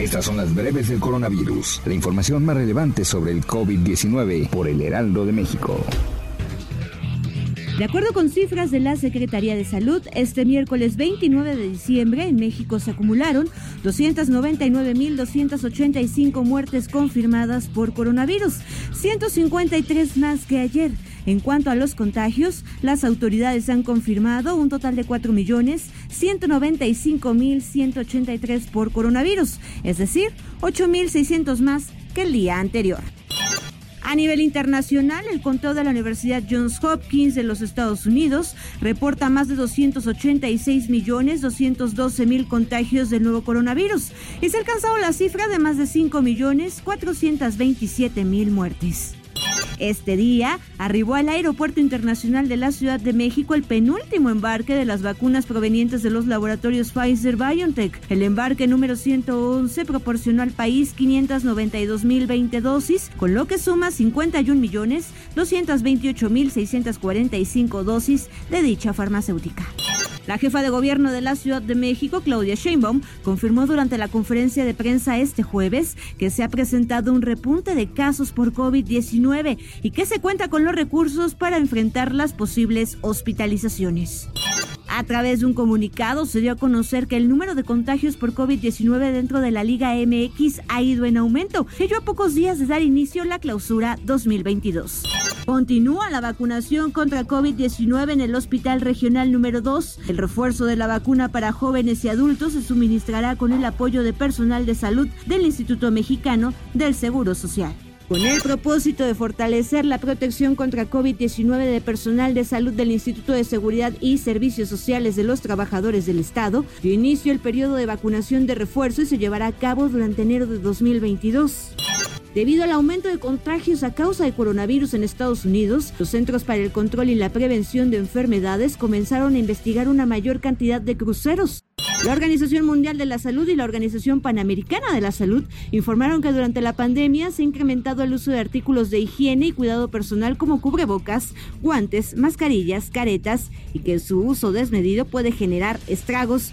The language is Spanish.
Estas son las breves del coronavirus, la información más relevante sobre el COVID-19 por el Heraldo de México. De acuerdo con cifras de la Secretaría de Salud, este miércoles 29 de diciembre en México se acumularon 299.285 muertes confirmadas por coronavirus, 153 más que ayer. En cuanto a los contagios, las autoridades han confirmado un total de 4.195.183 por coronavirus, es decir, 8.600 más que el día anterior. A nivel internacional, el conteo de la Universidad Johns Hopkins de los Estados Unidos reporta más de 286 millones 212 mil contagios del nuevo coronavirus y se ha alcanzado la cifra de más de 5 millones 427 mil muertes. Este día arribó al Aeropuerto Internacional de la Ciudad de México el penúltimo embarque de las vacunas provenientes de los laboratorios Pfizer BioNTech. El embarque número 111 proporcionó al país 592.020 dosis, con lo que suma 51 millones 228.645 dosis de dicha farmacéutica. La jefa de gobierno de la Ciudad de México, Claudia Sheinbaum, confirmó durante la conferencia de prensa este jueves que se ha presentado un repunte de casos por COVID-19 y que se cuenta con los recursos para enfrentar las posibles hospitalizaciones. A través de un comunicado se dio a conocer que el número de contagios por COVID-19 dentro de la Liga MX ha ido en aumento, ello a pocos días de dar inicio a la clausura 2022. Continúa la vacunación contra COVID-19 en el Hospital Regional número 2. El refuerzo de la vacuna para jóvenes y adultos se suministrará con el apoyo de personal de salud del Instituto Mexicano del Seguro Social. Con el propósito de fortalecer la protección contra COVID-19 de personal de salud del Instituto de Seguridad y Servicios Sociales de los Trabajadores del Estado, dio inicio el periodo de vacunación de refuerzo y se llevará a cabo durante enero de 2022. Debido al aumento de contagios a causa de coronavirus en Estados Unidos, los Centros para el Control y la Prevención de Enfermedades comenzaron a investigar una mayor cantidad de cruceros. La Organización Mundial de la Salud y la Organización Panamericana de la Salud informaron que durante la pandemia se ha incrementado el uso de artículos de higiene y cuidado personal como cubrebocas, guantes, mascarillas, caretas y que su uso desmedido puede generar estragos